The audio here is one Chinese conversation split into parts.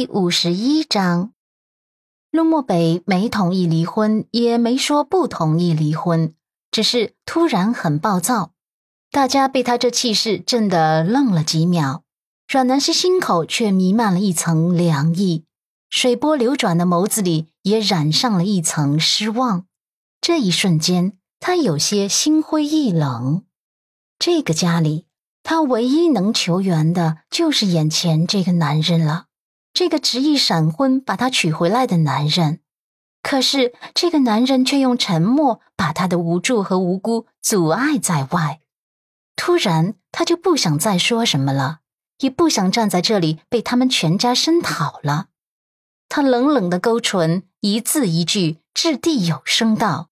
第五十一章，陆漠北没同意离婚，也没说不同意离婚，只是突然很暴躁。大家被他这气势震得愣了几秒。阮南希心口却弥漫了一层凉意，水波流转的眸子里也染上了一层失望。这一瞬间，他有些心灰意冷。这个家里。他唯一能求援的就是眼前这个男人了，这个执意闪婚把她娶回来的男人。可是这个男人却用沉默把他的无助和无辜阻碍在外。突然，他就不想再说什么了，也不想站在这里被他们全家声讨了。他冷冷的勾唇，一字一句掷地有声道：“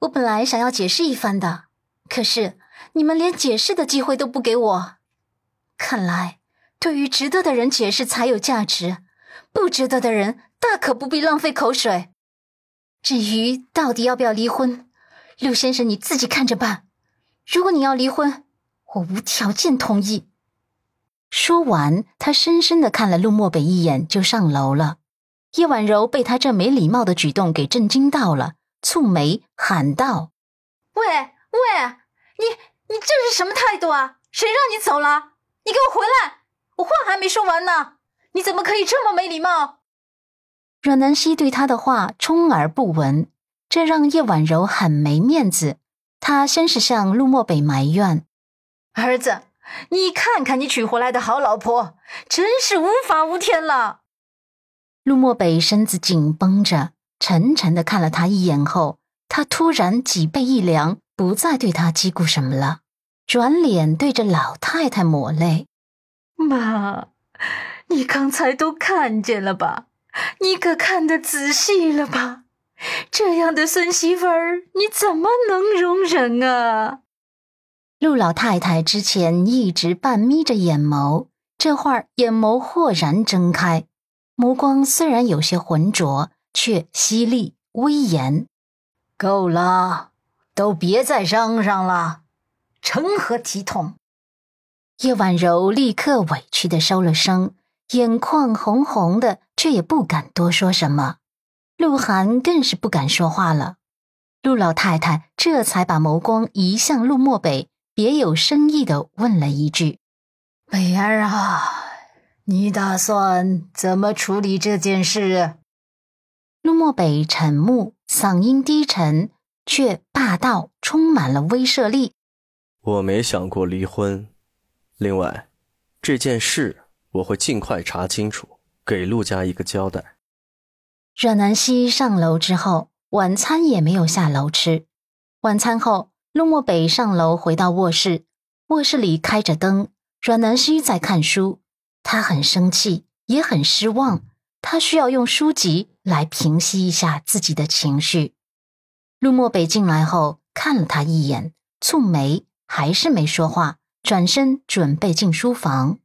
我本来想要解释一番的，可是……”你们连解释的机会都不给我，看来对于值得的人解释才有价值，不值得的人大可不必浪费口水。至于到底要不要离婚，陆先生你自己看着办。如果你要离婚，我无条件同意。说完，他深深的看了陆漠北一眼，就上楼了。叶婉柔被他这没礼貌的举动给震惊到了，蹙眉喊道：“喂喂，你！”你这是什么态度啊？谁让你走了？你给我回来！还没说完呢，你怎么可以这么没礼貌？阮南希对他的话充耳不闻，这让叶婉柔很没面子。她先是向陆漠北埋怨：“儿子，你看看你娶回来的好老婆，真是无法无天了。”陆漠北身子紧绷着，沉沉的看了他一眼后，他突然脊背一凉，不再对他嘀咕什么了。转脸对着老太太抹泪：“妈，你刚才都看见了吧？你可看得仔细了吧？这样的孙媳妇儿，你怎么能容忍啊？”陆老太太之前一直半眯着眼眸，这会儿眼眸豁然睁开，目光虽然有些浑浊，却犀利威严。够了，都别再嚷嚷了。成何体统？叶婉柔立刻委屈的收了声，眼眶红红的，却也不敢多说什么。鹿晗更是不敢说话了。陆老太太这才把眸光移向陆漠北，别有深意的问了一句：“北儿啊，你打算怎么处理这件事？”陆漠北沉默，嗓音低沉，却霸道，充满了威慑力。我没想过离婚，另外，这件事我会尽快查清楚，给陆家一个交代。阮南希上楼之后，晚餐也没有下楼吃。晚餐后，陆漠北上楼回到卧室，卧室里开着灯，阮南希在看书。他很生气，也很失望，他需要用书籍来平息一下自己的情绪。陆漠北进来后，看了他一眼，蹙眉。还是没说话，转身准备进书房。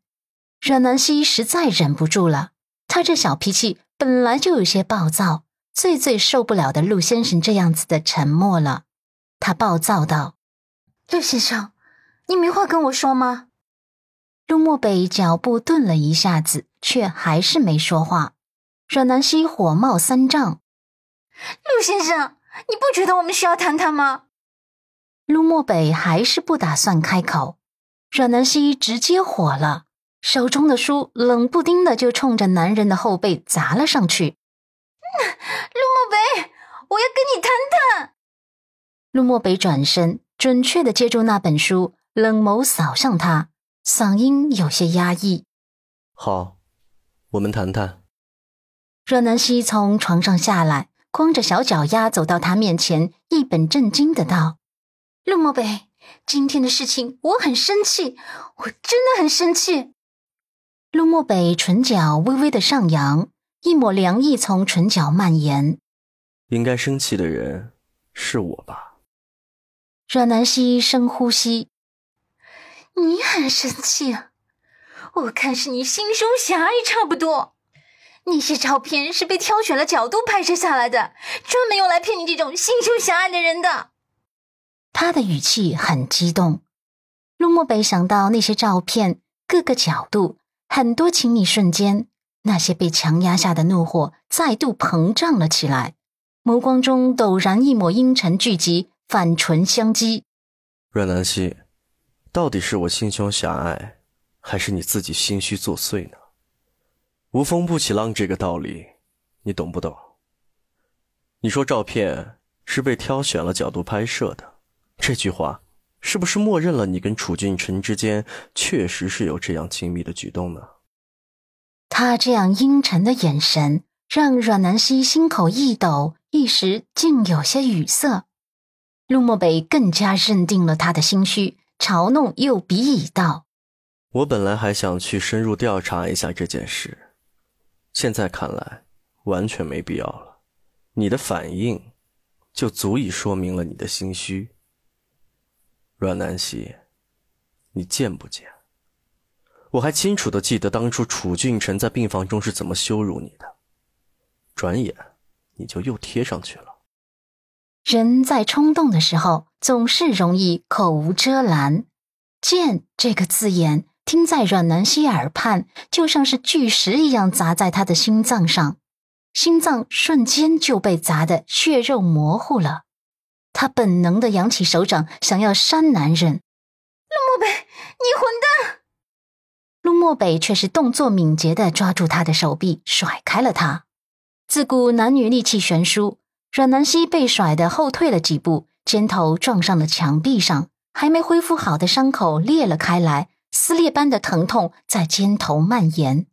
阮南希实在忍不住了，她这小脾气本来就有些暴躁，最最受不了的陆先生这样子的沉默了。他暴躁道：“陆先生，你没话跟我说吗？”陆漠北脚步顿了一下子，却还是没说话。阮南希火冒三丈：“陆先生，你不觉得我们需要谈谈吗？”陆漠北还是不打算开口，阮南希直接火了，手中的书冷不丁的就冲着男人的后背砸了上去。陆漠北，我要跟你谈谈。陆漠北转身，准确的接住那本书，冷眸扫向他，嗓音有些压抑：“好，我们谈谈。”阮南希从床上下来，光着小脚丫走到他面前，一本正经的道。陆漠北，今天的事情我很生气，我真的很生气。陆漠北唇角微微的上扬，一抹凉意从唇角蔓延。应该生气的人是我吧？阮南希深呼吸。你很生气啊？我看是你心胸狭隘差不多。那些照片是被挑选了角度拍摄下来的，专门用来骗你这种心胸狭隘的人的。他的语气很激动。陆漠北想到那些照片，各个角度，很多亲密瞬间，那些被强压下的怒火再度膨胀了起来，眸光中陡然一抹阴沉聚集，反唇相讥：“阮南希，到底是我心胸狭隘，还是你自己心虚作祟呢？无风不起浪这个道理，你懂不懂？你说照片是被挑选了角度拍摄的，这句话。”是不是默认了你跟楚俊辰之间确实是有这样亲密的举动呢？他这样阴沉的眼神让阮南希心口一抖，一时竟有些语塞。陆漠北更加认定了他的心虚，嘲弄又鄙夷道：“我本来还想去深入调查一下这件事，现在看来完全没必要了。你的反应就足以说明了你的心虚。”阮南希，你贱不贱？我还清楚的记得当初楚俊辰在病房中是怎么羞辱你的，转眼你就又贴上去了。人在冲动的时候，总是容易口无遮拦。贱这个字眼听在阮南希耳畔，就像是巨石一样砸在他的心脏上，心脏瞬间就被砸得血肉模糊了。他本能的扬起手掌，想要扇男人。陆漠北，你混蛋！陆漠北却是动作敏捷的抓住他的手臂，甩开了他。自古男女力气悬殊，阮南希被甩的后退了几步，肩头撞上了墙壁上，还没恢复好的伤口裂了开来，撕裂般的疼痛在肩头蔓延。